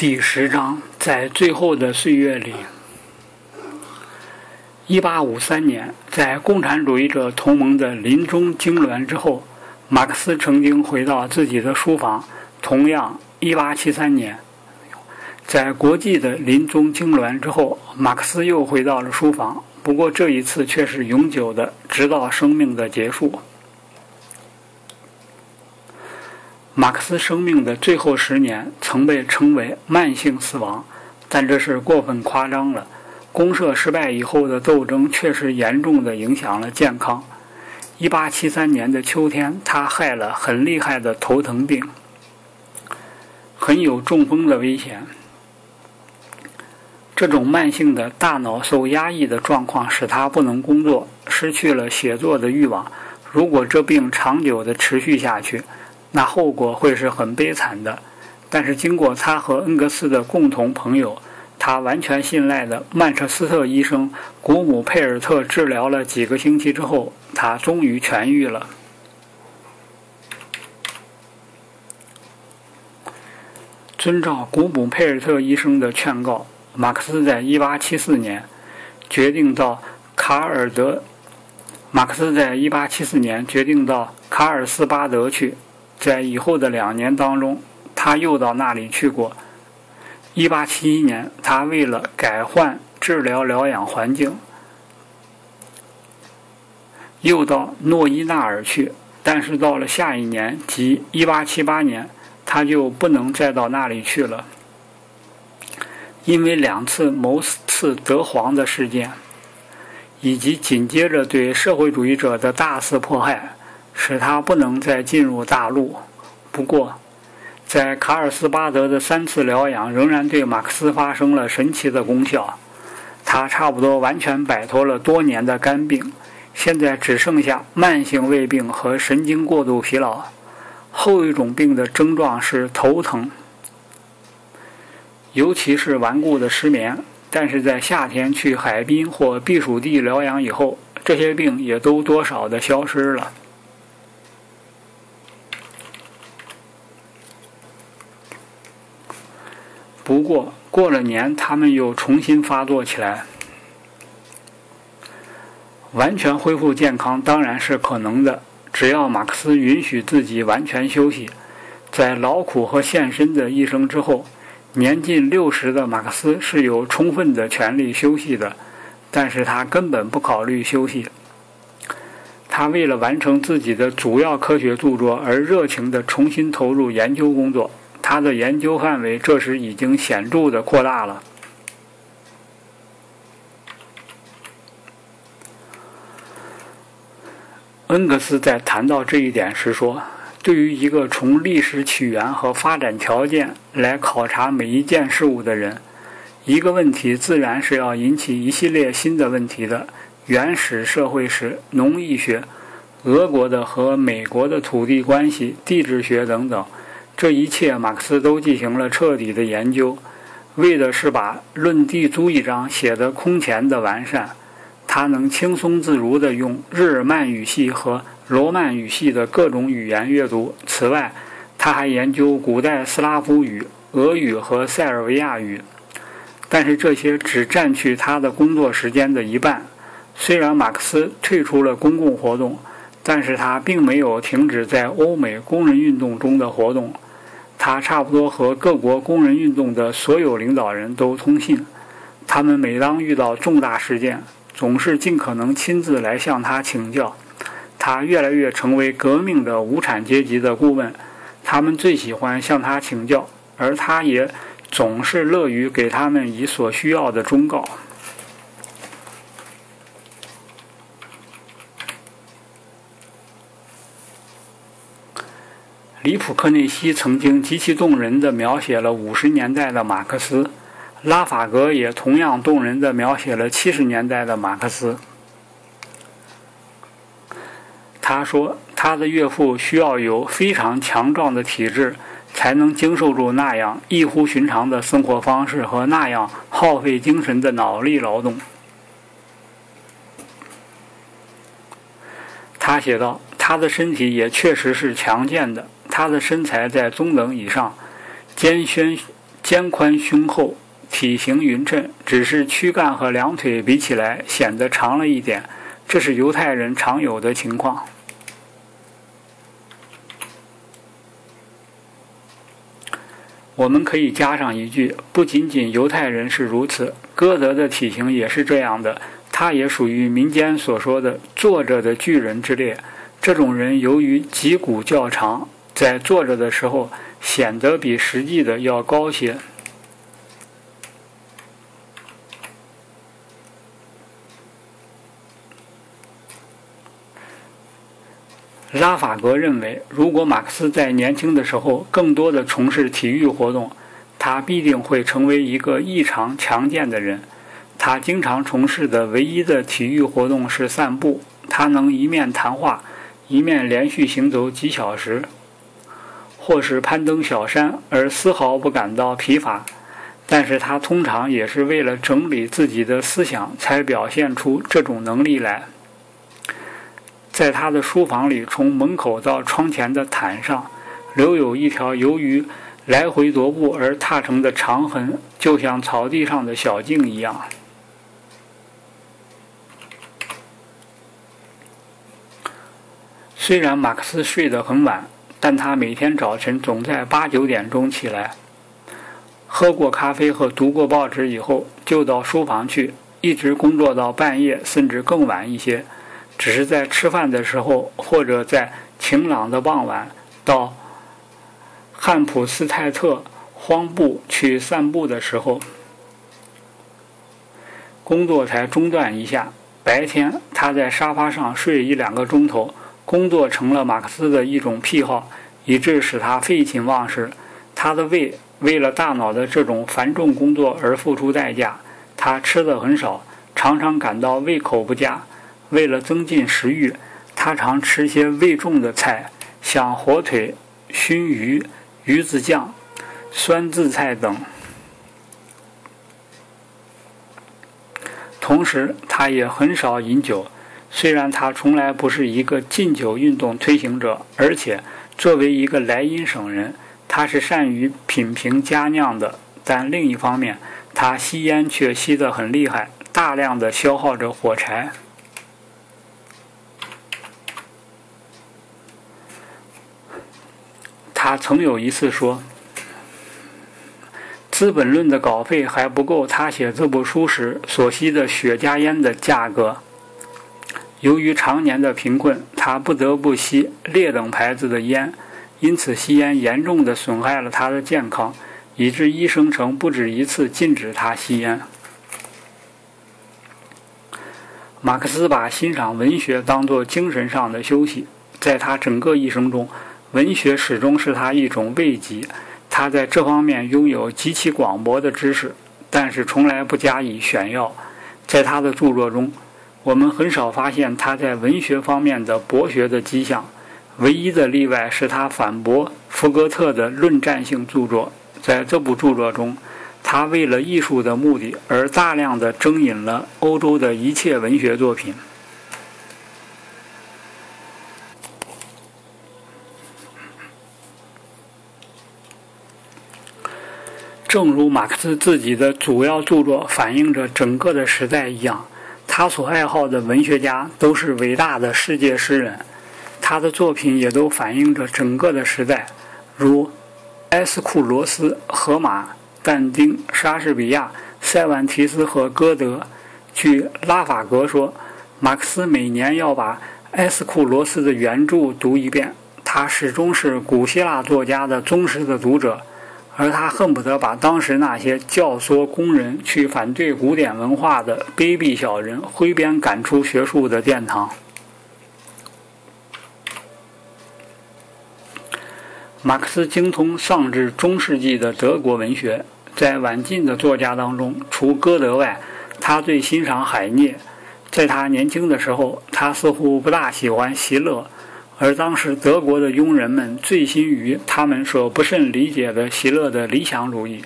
第十章，在最后的岁月里，一八五三年，在共产主义者同盟的临终痉挛之后，马克思曾经回到自己的书房。同样，一八七三年，在国际的临终痉挛之后，马克思又回到了书房。不过这一次却是永久的，直到生命的结束。马克思生命的最后十年曾被称为慢性死亡，但这是过分夸张了。公社失败以后的斗争确实严重的影响了健康。1873年的秋天，他害了很厉害的头疼病，很有中风的危险。这种慢性的大脑受压抑的状况使他不能工作，失去了写作的欲望。如果这病长久的持续下去，那后果会是很悲惨的。但是经过他和恩格斯的共同朋友，他完全信赖的曼彻斯特医生古姆佩尔特治疗了几个星期之后，他终于痊愈了。遵照古姆佩尔特医生的劝告。马克思在1874年决定到卡尔德。马克思在1874年决定到卡尔斯巴德去，在以后的两年当中，他又到那里去过。1871年，他为了改换治疗疗养环境，又到诺伊纳尔去。但是到了下一年，即1878年，他就不能再到那里去了。因为两次谋刺德皇的事件，以及紧接着对社会主义者的大肆迫害，使他不能再进入大陆。不过，在卡尔斯巴德的三次疗养仍然对马克思发生了神奇的功效。他差不多完全摆脱了多年的肝病，现在只剩下慢性胃病和神经过度疲劳。后一种病的症状是头疼。尤其是顽固的失眠，但是在夏天去海滨或避暑地疗养以后，这些病也都多少的消失了。不过过了年，他们又重新发作起来。完全恢复健康当然是可能的，只要马克思允许自己完全休息，在劳苦和献身的一生之后。年近六十的马克思是有充分的权利休息的，但是他根本不考虑休息。他为了完成自己的主要科学著作而热情地重新投入研究工作。他的研究范围这时已经显著地扩大了。恩格斯在谈到这一点时说。对于一个从历史起源和发展条件来考察每一件事物的人，一个问题自然是要引起一系列新的问题的：原始社会史、农艺学、俄国的和美国的土地关系、地质学等等。这一切，马克思都进行了彻底的研究，为的是把《论地租》一章写得空前的完善。他能轻松自如地用日耳曼语系和。罗曼语系的各种语言阅读。此外，他还研究古代斯拉夫语、俄语和塞尔维亚语，但是这些只占据他的工作时间的一半。虽然马克思退出了公共活动，但是他并没有停止在欧美工人运动中的活动。他差不多和各国工人运动的所有领导人都通信，他们每当遇到重大事件，总是尽可能亲自来向他请教。他越来越成为革命的无产阶级的顾问，他们最喜欢向他请教，而他也总是乐于给他们以所需要的忠告。里普克内西曾经极其动人的描写了五十年代的马克思，拉法格也同样动人的描写了七十年代的马克思。他说：“他的岳父需要有非常强壮的体质，才能经受住那样异乎寻常的生活方式和那样耗费精神的脑力劳动。”他写道：“他的身体也确实是强健的，他的身材在中等以上，肩宣肩宽胸厚，体型匀称，只是躯干和两腿比起来显得长了一点，这是犹太人常有的情况。我们可以加上一句：不仅仅犹太人是如此，歌德的体型也是这样的。他也属于民间所说的“坐着的巨人”之列。这种人由于脊骨较长，在坐着的时候显得比实际的要高些。拉法格认为，如果马克思在年轻的时候更多的从事体育活动，他必定会成为一个异常强健的人。他经常从事的唯一的体育活动是散步。他能一面谈话，一面连续行走几小时，或是攀登小山，而丝毫不感到疲乏。但是他通常也是为了整理自己的思想，才表现出这种能力来。在他的书房里，从门口到窗前的毯上，留有一条由于来回踱步而踏成的长痕，就像草地上的小径一样。虽然马克思睡得很晚，但他每天早晨总在八九点钟起来，喝过咖啡和读过报纸以后，就到书房去，一直工作到半夜，甚至更晚一些。只是在吃饭的时候，或者在晴朗的傍晚，到汉普斯泰特荒步去散步的时候，工作才中断一下。白天，他在沙发上睡一两个钟头。工作成了马克思的一种癖好，以致使他废寝忘食。他的胃为了大脑的这种繁重工作而付出代价。他吃的很少，常常感到胃口不佳。为了增进食欲，他常吃些味重的菜，像火腿、熏鱼、鱼子酱、酸渍菜等。同时，他也很少饮酒。虽然他从来不是一个禁酒运动推行者，而且作为一个莱茵省人，他是善于品评佳酿的，但另一方面，他吸烟却吸得很厉害，大量的消耗着火柴。他曾有一次说：“《资本论》的稿费还不够他写这部书时所吸的雪茄烟的价格。由于常年的贫困，他不得不吸劣等牌子的烟，因此吸烟严重的损害了他的健康，以致医生曾不止一次禁止他吸烟。”马克思把欣赏文学当作精神上的休息，在他整个一生中。文学始终是他一种慰藉，他在这方面拥有极其广博的知识，但是从来不加以炫耀。在他的著作中，我们很少发现他在文学方面的博学的迹象。唯一的例外是他反驳福格特的论战性著作。在这部著作中，他为了艺术的目的而大量的征引了欧洲的一切文学作品。正如马克思自己的主要著作反映着整个的时代一样，他所爱好的文学家都是伟大的世界诗人，他的作品也都反映着整个的时代，如埃斯库罗斯、荷马、但丁、莎士比亚、塞万提斯和歌德。据拉法格说，马克思每年要把埃斯库罗斯的原著读一遍，他始终是古希腊作家的忠实的读者。而他恨不得把当时那些教唆工人去反对古典文化的卑鄙小人挥鞭赶出学术的殿堂。马克思精通上至中世纪的德国文学，在晚近的作家当中，除歌德外，他最欣赏海涅。在他年轻的时候，他似乎不大喜欢席勒。而当时德国的庸人们醉心于他们所不甚理解的席勒的理想主义，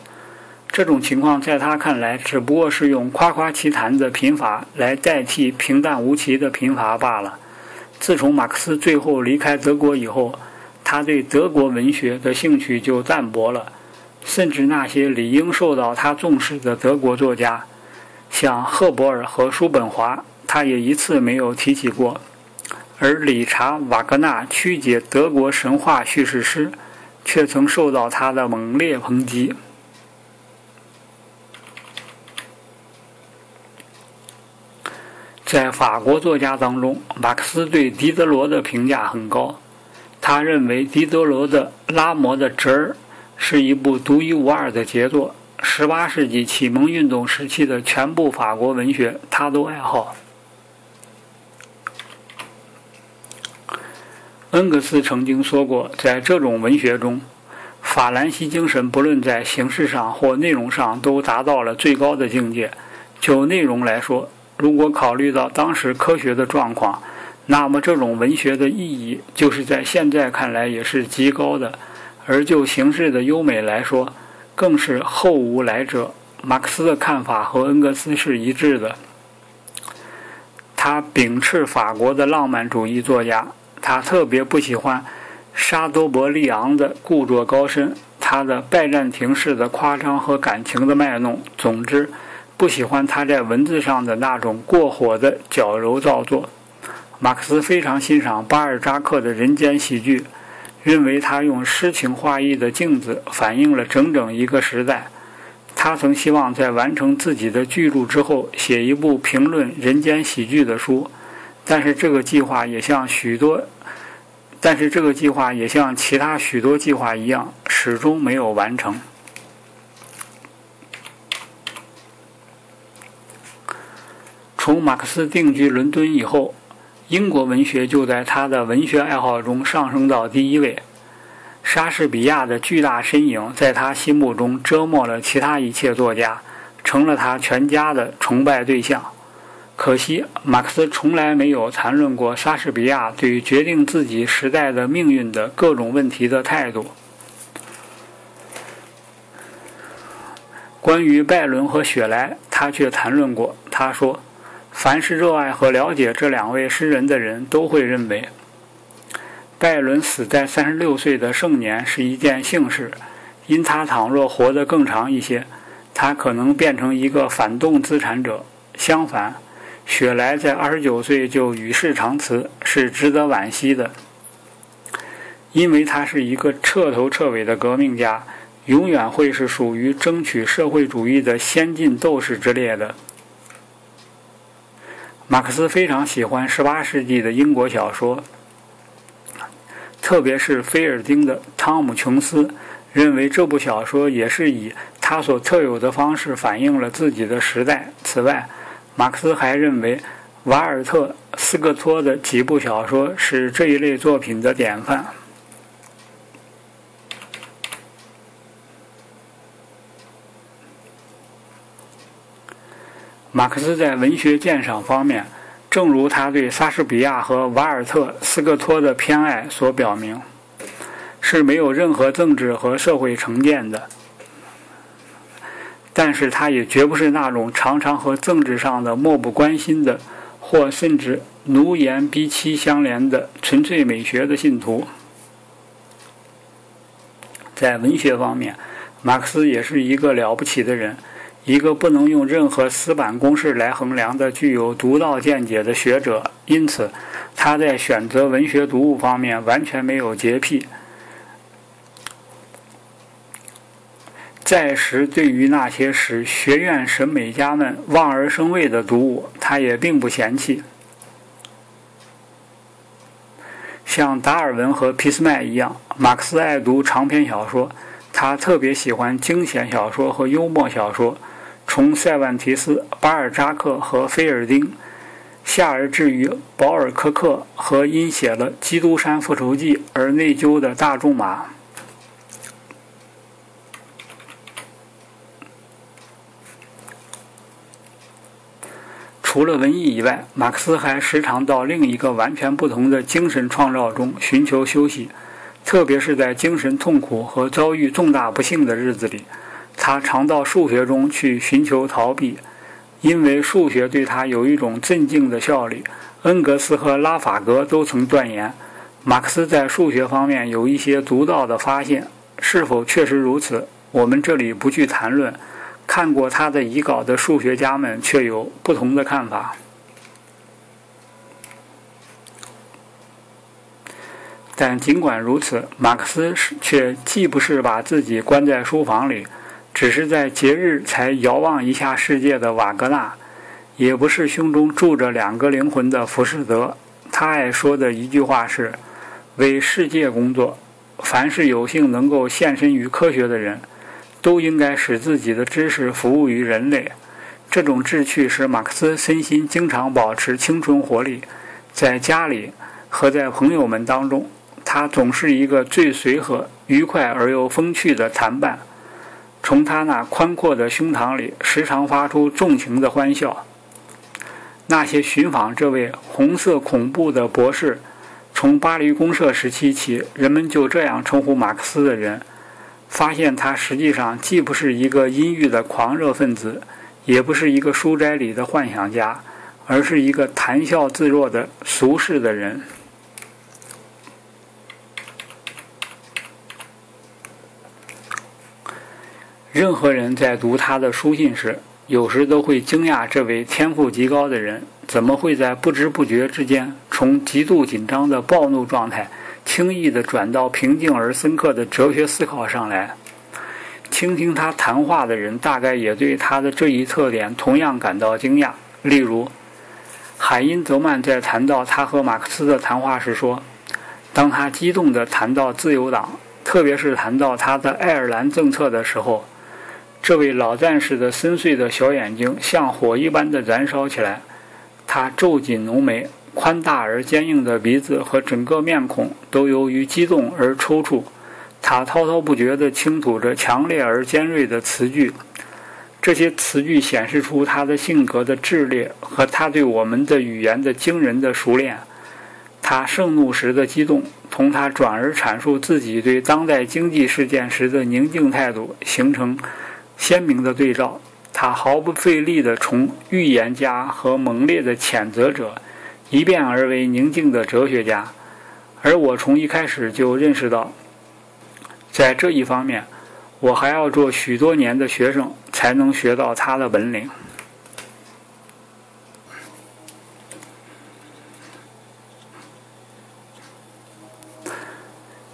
这种情况在他看来只不过是用夸夸其谈的贫乏来代替平淡无奇的贫乏罢了。自从马克思最后离开德国以后，他对德国文学的兴趣就淡薄了。甚至那些理应受到他重视的德国作家，像赫伯尔和叔本华，他也一次没有提起过。而理查·瓦格纳曲解德国神话叙事诗，却曾受到他的猛烈抨击。在法国作家当中，马克思对狄德罗的评价很高。他认为狄德罗的《拉摩的侄儿》是一部独一无二的杰作。18世纪启蒙运动时期的全部法国文学，他都爱好。恩格斯曾经说过，在这种文学中，法兰西精神不论在形式上或内容上都达到了最高的境界。就内容来说，如果考虑到当时科学的状况，那么这种文学的意义，就是在现在看来也是极高的；而就形式的优美来说，更是后无来者。马克思的看法和恩格斯是一致的。他秉斥法国的浪漫主义作家，他特别不喜欢沙多伯利昂的故作高深，他的拜占庭式的夸张和感情的卖弄。总之。不喜欢他在文字上的那种过火的矫揉造作。马克思非常欣赏巴尔扎克的人间喜剧，认为他用诗情画意的镜子反映了整整一个时代。他曾希望在完成自己的巨著之后，写一部评论人间喜剧的书，但是这个计划也像许多，但是这个计划也像其他许多计划一样，始终没有完成。从马克思定居伦敦以后，英国文学就在他的文学爱好中上升到第一位。莎士比亚的巨大身影在他心目中折磨了其他一切作家，成了他全家的崇拜对象。可惜，马克思从来没有谈论过莎士比亚对于决定自己时代的命运的各种问题的态度。关于拜伦和雪莱，他却谈论过。他说。凡是热爱和了解这两位诗人的人都会认为，拜伦死在三十六岁的盛年是一件幸事，因他倘若活得更长一些，他可能变成一个反动资产者。相反，雪莱在二十九岁就与世长辞，是值得惋惜的，因为他是一个彻头彻尾的革命家，永远会是属于争取社会主义的先进斗士之列的。马克思非常喜欢18世纪的英国小说，特别是菲尔丁的《汤姆·琼斯》，认为这部小说也是以他所特有的方式反映了自己的时代。此外，马克思还认为瓦尔特·斯克托的几部小说是这一类作品的典范。马克思在文学鉴赏方面，正如他对莎士比亚和瓦尔特·斯克托的偏爱所表明，是没有任何政治和社会成见的。但是，他也绝不是那种常常和政治上的漠不关心的，或甚至奴颜婢膝相连的纯粹美学的信徒。在文学方面，马克思也是一个了不起的人。一个不能用任何死板公式来衡量的具有独到见解的学者，因此他在选择文学读物方面完全没有洁癖。在时，对于那些使学院审美家们望而生畏的读物，他也并不嫌弃。像达尔文和俾斯麦一样，马克思爱读长篇小说，他特别喜欢惊险小说和幽默小说。从塞万提斯、巴尔扎克和菲尔丁，下而至于保尔柯克和因写了《基督山复仇记》而内疚的大仲马。除了文艺以外，马克思还时常到另一个完全不同的精神创造中寻求休息，特别是在精神痛苦和遭遇重大不幸的日子里。他常到数学中去寻求逃避，因为数学对他有一种镇静的效力。恩格斯和拉法格都曾断言，马克思在数学方面有一些独到的发现。是否确实如此，我们这里不去谈论。看过他的遗稿的数学家们却有不同的看法。但尽管如此，马克思却既不是把自己关在书房里，只是在节日才遥望一下世界的瓦格纳，也不是胸中住着两个灵魂的浮士德。他爱说的一句话是：“为世界工作，凡是有幸能够献身于科学的人，都应该使自己的知识服务于人类。”这种志趣使马克思身心经常保持青春活力，在家里和在朋友们当中。他总是一个最随和、愉快而又风趣的谈伴。从他那宽阔的胸膛里，时常发出纵情的欢笑。那些寻访这位红色恐怖的博士，从巴黎公社时期起，人们就这样称呼马克思的人，发现他实际上既不是一个阴郁的狂热分子，也不是一个书斋里的幻想家，而是一个谈笑自若的俗世的人。任何人在读他的书信时，有时都会惊讶这位天赋极高的人怎么会在不知不觉之间，从极度紧张的暴怒状态，轻易地转到平静而深刻的哲学思考上来。倾听他谈话的人，大概也对他的这一特点同样感到惊讶。例如，海因泽曼在谈到他和马克思的谈话时说：“当他激动地谈到自由党，特别是谈到他的爱尔兰政策的时候。”这位老战士的深邃的小眼睛像火一般的燃烧起来，他皱紧浓眉，宽大而坚硬的鼻子和整个面孔都由于激动而抽搐。他滔滔不绝地倾吐着强烈而尖锐的词句，这些词句显示出他的性格的炽烈和他对我们的语言的惊人的熟练。他盛怒时的激动，同他转而阐述自己对当代经济事件时的宁静态度形成。鲜明的对照，他毫不费力地从预言家和猛烈的谴责者一变而为宁静的哲学家，而我从一开始就认识到，在这一方面，我还要做许多年的学生才能学到他的本领。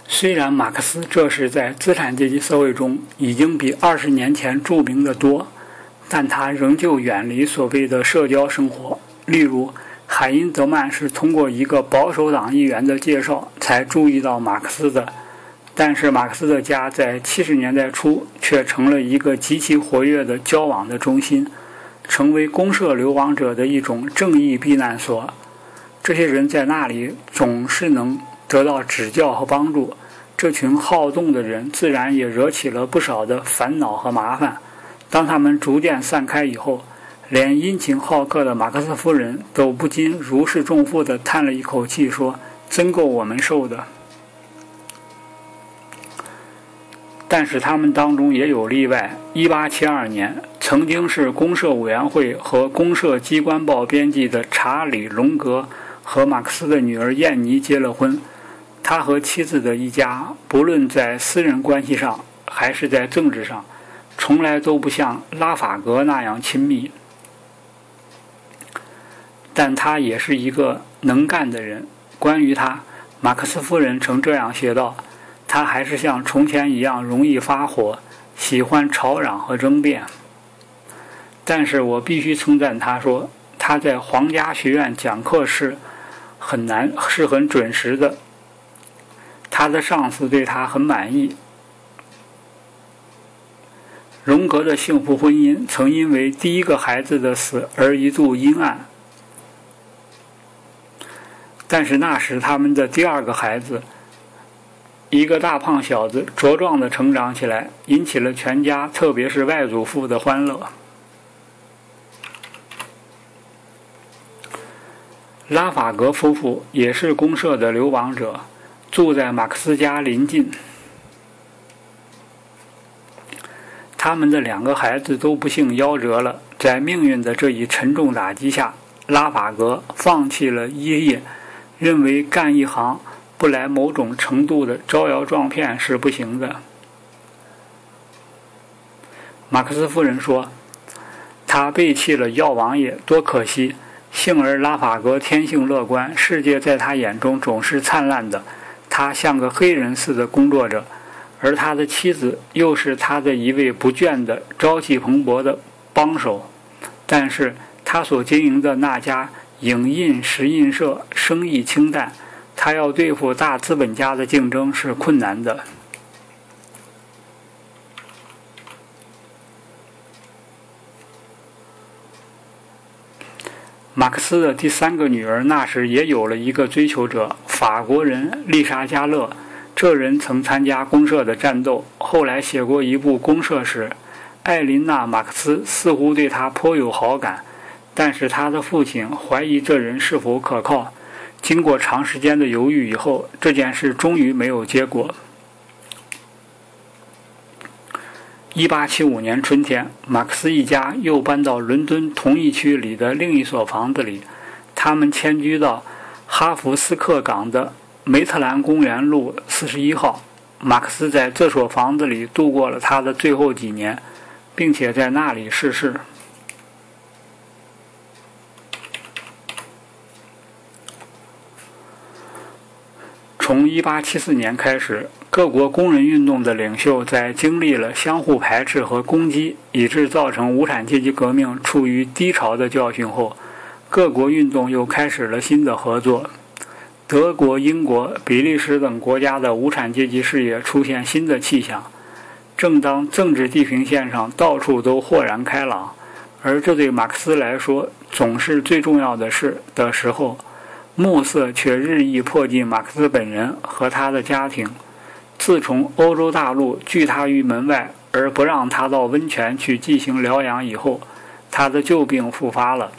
虽然马克思这是在资产阶级社会中已经比二十年前著名的多，但他仍旧远离所谓的社交生活。例如，海因泽曼是通过一个保守党议员的介绍才注意到马克思的，但是马克思的家在七十年代初却成了一个极其活跃的交往的中心，成为公社流亡者的一种正义避难所。这些人在那里总是能得到指教和帮助。这群好动的人自然也惹起了不少的烦恼和麻烦。当他们逐渐散开以后，连殷勤好客的马克思夫人都不禁如释重负地叹了一口气，说：“真够我们受的。”但是他们当中也有例外。1872年，曾经是公社委员会和公社机关报编辑的查理·隆格和马克思的女儿燕妮结了婚。他和妻子的一家，不论在私人关系上还是在政治上，从来都不像拉法格那样亲密。但他也是一个能干的人。关于他，马克思夫人曾这样写道：“他还是像从前一样容易发火，喜欢吵嚷和争辩。”但是我必须称赞他说，他在皇家学院讲课是很难，是很准时的。他的上司对他很满意。荣格的幸福婚姻曾因为第一个孩子的死而一度阴暗，但是那时他们的第二个孩子，一个大胖小子茁壮的成长起来，引起了全家，特别是外祖父的欢乐。拉法格夫妇也是公社的流亡者。住在马克思家邻近，他们的两个孩子都不幸夭折了。在命运的这一沉重打击下，拉法格放弃了医业，认为干一行不来某种程度的招摇撞骗是不行的。马克思夫人说：“他背弃了药王爷，多可惜！幸而拉法格天性乐观，世界在他眼中总是灿烂的。他像个黑人似的工作着，而他的妻子又是他的一位不倦的、朝气蓬勃的帮手。但是他所经营的那家影印石印社生意清淡，他要对付大资本家的竞争是困难的。”马克思的第三个女儿那时也有了一个追求者，法国人丽莎·加勒。这人曾参加公社的战斗，后来写过一部公社史。艾琳娜·马克思似乎对他颇有好感，但是他的父亲怀疑这人是否可靠。经过长时间的犹豫以后，这件事终于没有结果。一八七五年春天，马克思一家又搬到伦敦同一区里的另一所房子里。他们迁居到哈弗斯克港的梅特兰公园路四十一号。马克思在这所房子里度过了他的最后几年，并且在那里逝世。从一八七四年开始。各国工人运动的领袖在经历了相互排斥和攻击，以致造成无产阶级革命处于低潮的教训后，各国运动又开始了新的合作。德国、英国、比利时等国家的无产阶级事业出现新的气象。正当政治地平线上到处都豁然开朗，而这对马克思来说总是最重要的事的时候，暮色却日益迫近马克思本人和他的家庭。自从欧洲大陆拒他于门外，而不让他到温泉去进行疗养以后，他的旧病复发了，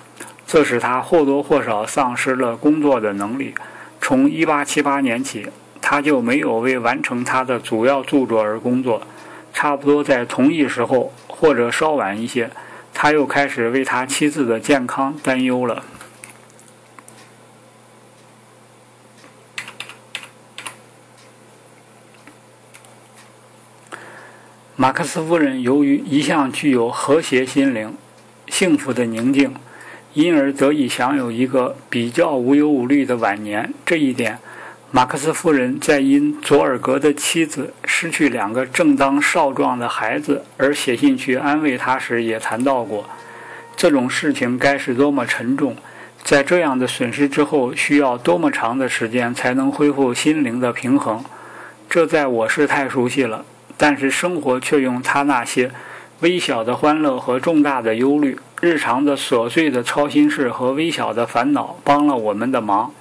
这使他或多或少丧失了工作的能力。从1878年起，他就没有为完成他的主要著作而工作。差不多在同一时候，或者稍晚一些，他又开始为他妻子的健康担忧了。马克思夫人由于一向具有和谐心灵、幸福的宁静，因而得以享有一个比较无忧无虑的晚年。这一点，马克思夫人在因佐尔格的妻子失去两个正当少壮的孩子而写信去安慰他时也谈到过。这种事情该是多么沉重，在这样的损失之后，需要多么长的时间才能恢复心灵的平衡？这在我是太熟悉了。但是生活却用他那些微小的欢乐和重大的忧虑、日常的琐碎的操心事和微小的烦恼帮了我们的忙。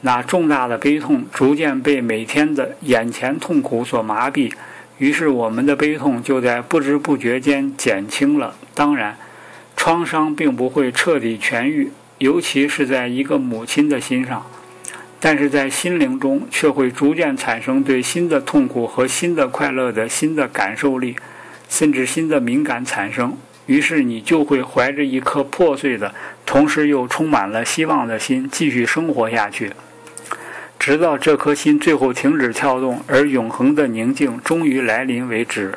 那重大的悲痛逐渐被每天的眼前痛苦所麻痹，于是我们的悲痛就在不知不觉间减轻了。当然，创伤并不会彻底痊愈，尤其是在一个母亲的心上。但是在心灵中却会逐渐产生对新的痛苦和新的快乐的新的感受力，甚至新的敏感产生。于是你就会怀着一颗破碎的，同时又充满了希望的心继续生活下去，直到这颗心最后停止跳动，而永恒的宁静终于来临为止。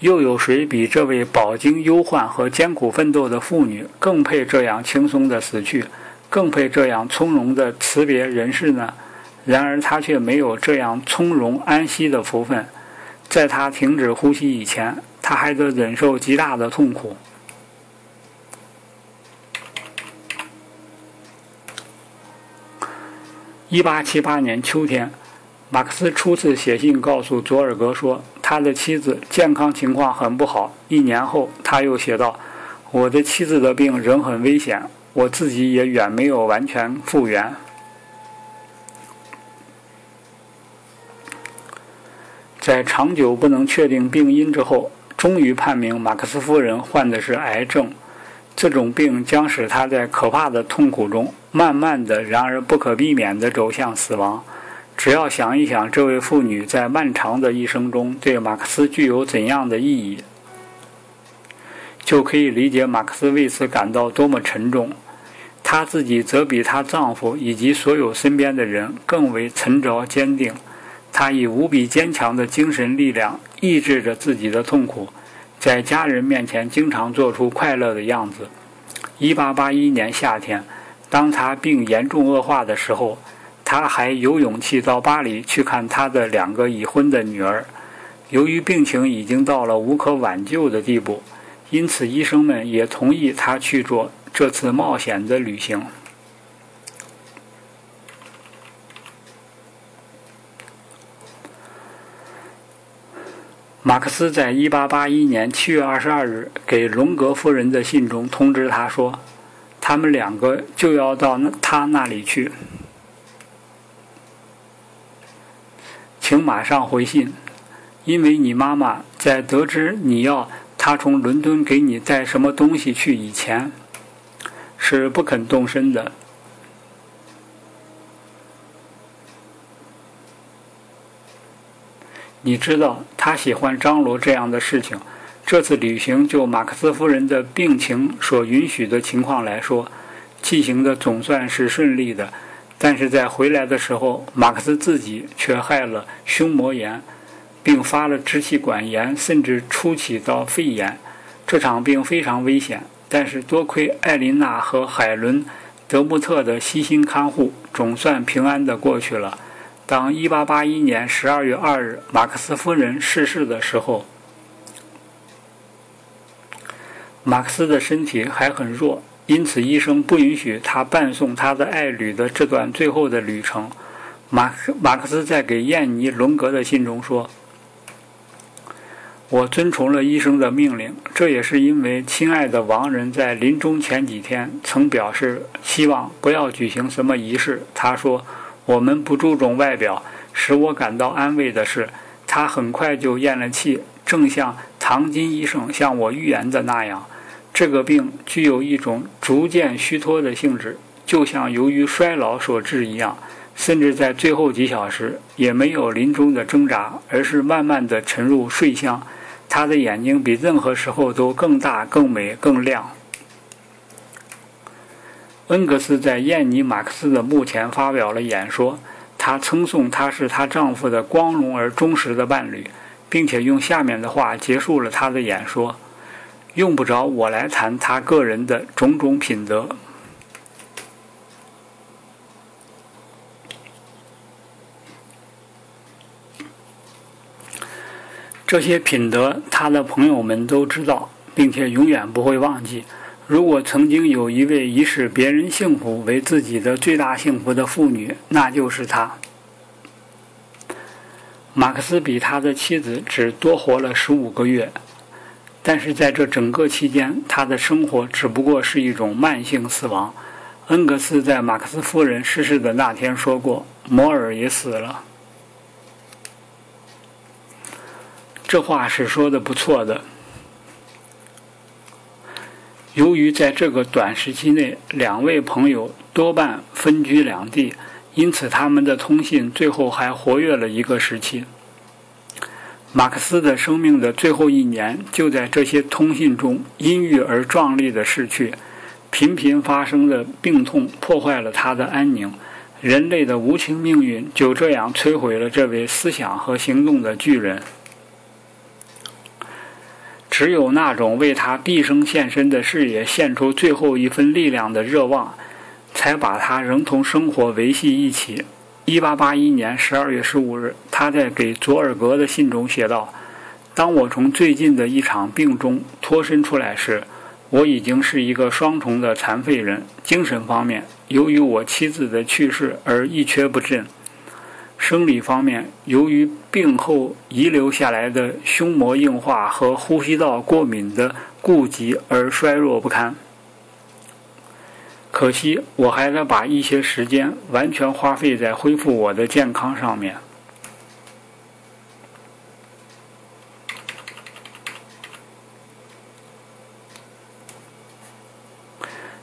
又有谁比这位饱经忧患和艰苦奋斗的妇女更配这样轻松的死去？更配这样从容的辞别人世呢？然而他却没有这样从容安息的福分。在他停止呼吸以前，他还得忍受极大的痛苦。一八七八年秋天，马克思初次写信告诉佐尔格说，他的妻子健康情况很不好。一年后，他又写道：“我的妻子的病仍很危险。”我自己也远没有完全复原。在长久不能确定病因之后，终于判明马克思夫人患的是癌症。这种病将使她在可怕的痛苦中，慢慢的，然而不可避免的走向死亡。只要想一想这位妇女在漫长的一生中对马克思具有怎样的意义，就可以理解马克思为此感到多么沉重。她自己则比她丈夫以及所有身边的人更为沉着坚定。她以无比坚强的精神力量抑制着自己的痛苦，在家人面前经常做出快乐的样子。1881年夏天，当她病严重恶化的时候，她还有勇气到巴黎去看她的两个已婚的女儿。由于病情已经到了无可挽救的地步，因此医生们也同意她去做这次冒险的旅行。马克思在1881年7月22日给荣格夫人的信中通知他说，他们两个就要到那他那里去，请马上回信，因为你妈妈在得知你要他从伦敦给你带什么东西去以前，是不肯动身的。你知道他喜欢张罗这样的事情。这次旅行就马克思夫人的病情所允许的情况来说，进行的总算是顺利的。但是在回来的时候，马克思自己却害了胸膜炎，并发了支气管炎，甚至初起到肺炎。这场病非常危险，但是多亏艾琳娜和海伦·德穆特的悉心看护，总算平安地过去了。当1881年12月2日马克思夫人逝世的时候，马克思的身体还很弱，因此医生不允许他伴送他的爱侣的这段最后的旅程。马马克思在给燕妮·伦格的信中说：“我遵从了医生的命令，这也是因为亲爱的亡人在临终前几天曾表示希望不要举行什么仪式。”他说。我们不注重外表，使我感到安慰的是，他很快就咽了气，正像唐金医生向我预言的那样，这个病具有一种逐渐虚脱的性质，就像由于衰老所致一样。甚至在最后几小时，也没有临终的挣扎，而是慢慢地沉入睡乡。他的眼睛比任何时候都更大、更美、更亮。恩格斯在燕妮·马克思的墓前发表了演说，他称颂她是她丈夫的光荣而忠实的伴侣，并且用下面的话结束了他的演说：“用不着我来谈他个人的种种品德，这些品德他的朋友们都知道，并且永远不会忘记。”如果曾经有一位以使别人幸福为自己的最大幸福的妇女，那就是他。马克思比他的妻子只多活了十五个月，但是在这整个期间，他的生活只不过是一种慢性死亡。恩格斯在马克思夫人逝世的那天说过：“摩尔也死了。”这话是说的不错的。由于在这个短时期内，两位朋友多半分居两地，因此他们的通信最后还活跃了一个时期。马克思的生命的最后一年，就在这些通信中阴郁而壮丽的逝去。频频发生的病痛破坏了他的安宁，人类的无情命运就这样摧毁了这位思想和行动的巨人。只有那种为他毕生献身的事业献出最后一份力量的热望，才把他仍同生活维系一起。一八八一年十二月十五日，他在给佐尔格的信中写道：“当我从最近的一场病中脱身出来时，我已经是一个双重的残废人。精神方面，由于我妻子的去世而一蹶不振。”生理方面，由于病后遗留下来的胸膜硬化和呼吸道过敏的痼疾而衰弱不堪。可惜，我还得把一些时间完全花费在恢复我的健康上面。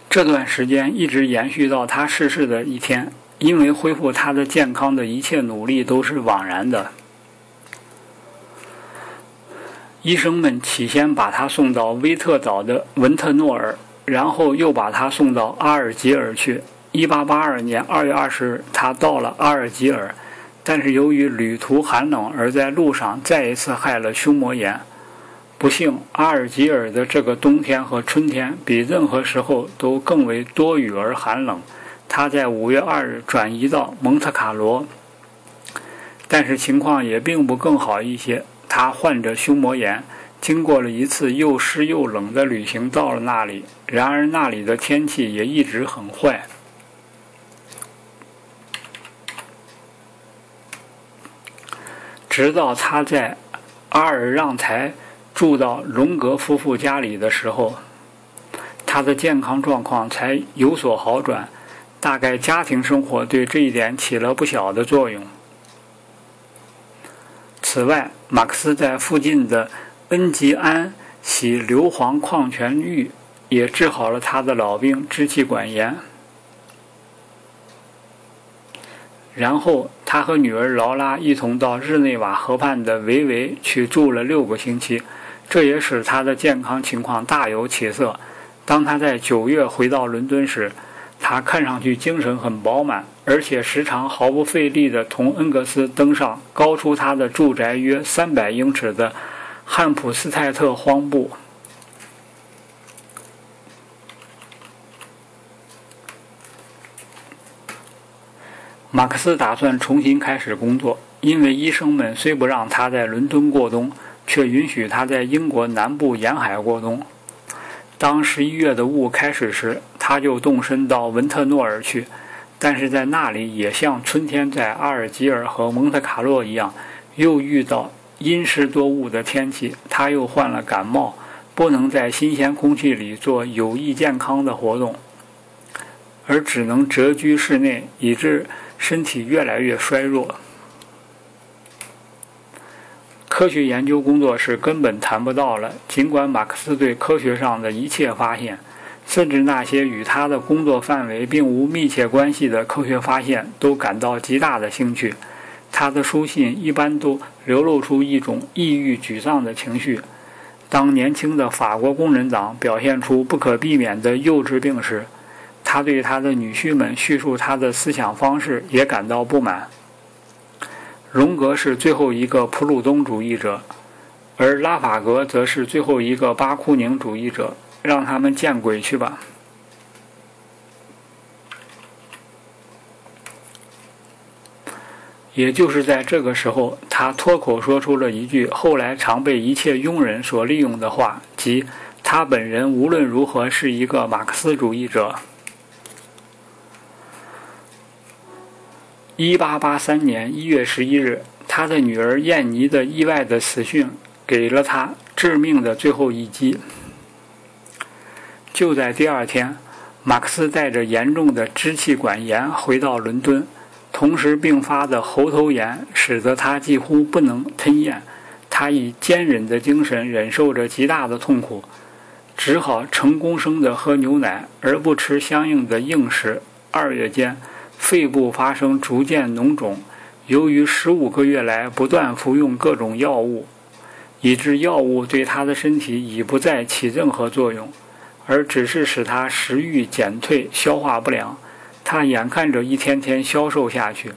这段时间一直延续到他逝世的一天。因为恢复他的健康的一切努力都是枉然的。医生们起先把他送到威特岛的文特诺尔，然后又把他送到阿尔及尔去。1882年2月20日，他到了阿尔及尔。但是由于旅途寒冷，而在路上再一次害了胸膜炎。不幸，阿尔及尔的这个冬天和春天比任何时候都更为多雨而寒冷。他在五月二日转移到蒙特卡罗，但是情况也并不更好一些。他患着胸膜炎，经过了一次又湿又冷的旅行，到了那里。然而那里的天气也一直很坏。直到他在阿尔让台住到荣格夫妇家里的时候，他的健康状况才有所好转。大概家庭生活对这一点起了不小的作用。此外，马克思在附近的恩吉安洗硫磺矿泉浴，也治好了他的老病——支气管炎。然后，他和女儿劳拉一同到日内瓦河畔的维维去住了六个星期，这也使他的健康情况大有起色。当他在九月回到伦敦时，他看上去精神很饱满，而且时常毫不费力地同恩格斯登上高出他的住宅约三百英尺的汉普斯泰特荒部。马克思打算重新开始工作，因为医生们虽不让他在伦敦过冬，却允许他在英国南部沿海过冬。当十一月的雾开始时，他就动身到文特诺尔去，但是在那里也像春天在阿尔及尔和蒙特卡洛一样，又遇到阴湿多雾的天气，他又患了感冒，不能在新鲜空气里做有益健康的活动，而只能蛰居室内，以致。身体越来越衰弱，科学研究工作是根本谈不到了。尽管马克思对科学上的一切发现，甚至那些与他的工作范围并无密切关系的科学发现，都感到极大的兴趣。他的书信一般都流露出一种抑郁沮丧的情绪。当年轻的法国工人党表现出不可避免的幼稚病时，他对他的女婿们叙述他的思想方式也感到不满。荣格是最后一个普鲁东主义者，而拉法格则是最后一个巴库宁主义者。让他们见鬼去吧！也就是在这个时候，他脱口说出了一句后来常被一切庸人所利用的话，即他本人无论如何是一个马克思主义者。一八八三年一月十一日，他的女儿燕妮的意外的死讯给了他致命的最后一击。就在第二天，马克思带着严重的支气管炎回到伦敦，同时并发的喉头炎使得他几乎不能吞咽。他以坚忍的精神忍受着极大的痛苦，只好成功生的喝牛奶，而不吃相应的硬食。二月间。肺部发生逐渐脓肿，由于十五个月来不断服用各种药物，以致药物对他的身体已不再起任何作用，而只是使他食欲减退、消化不良。他眼看着一天天消瘦下去，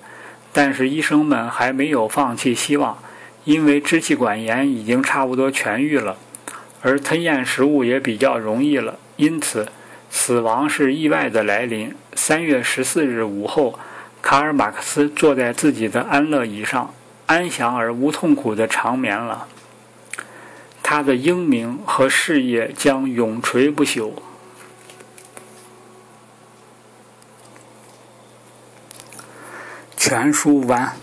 但是医生们还没有放弃希望，因为支气管炎已经差不多痊愈了，而吞咽食物也比较容易了，因此。死亡是意外的来临。三月十四日午后，卡尔·马克思坐在自己的安乐椅上，安详而无痛苦地长眠了。他的英名和事业将永垂不朽。全书完。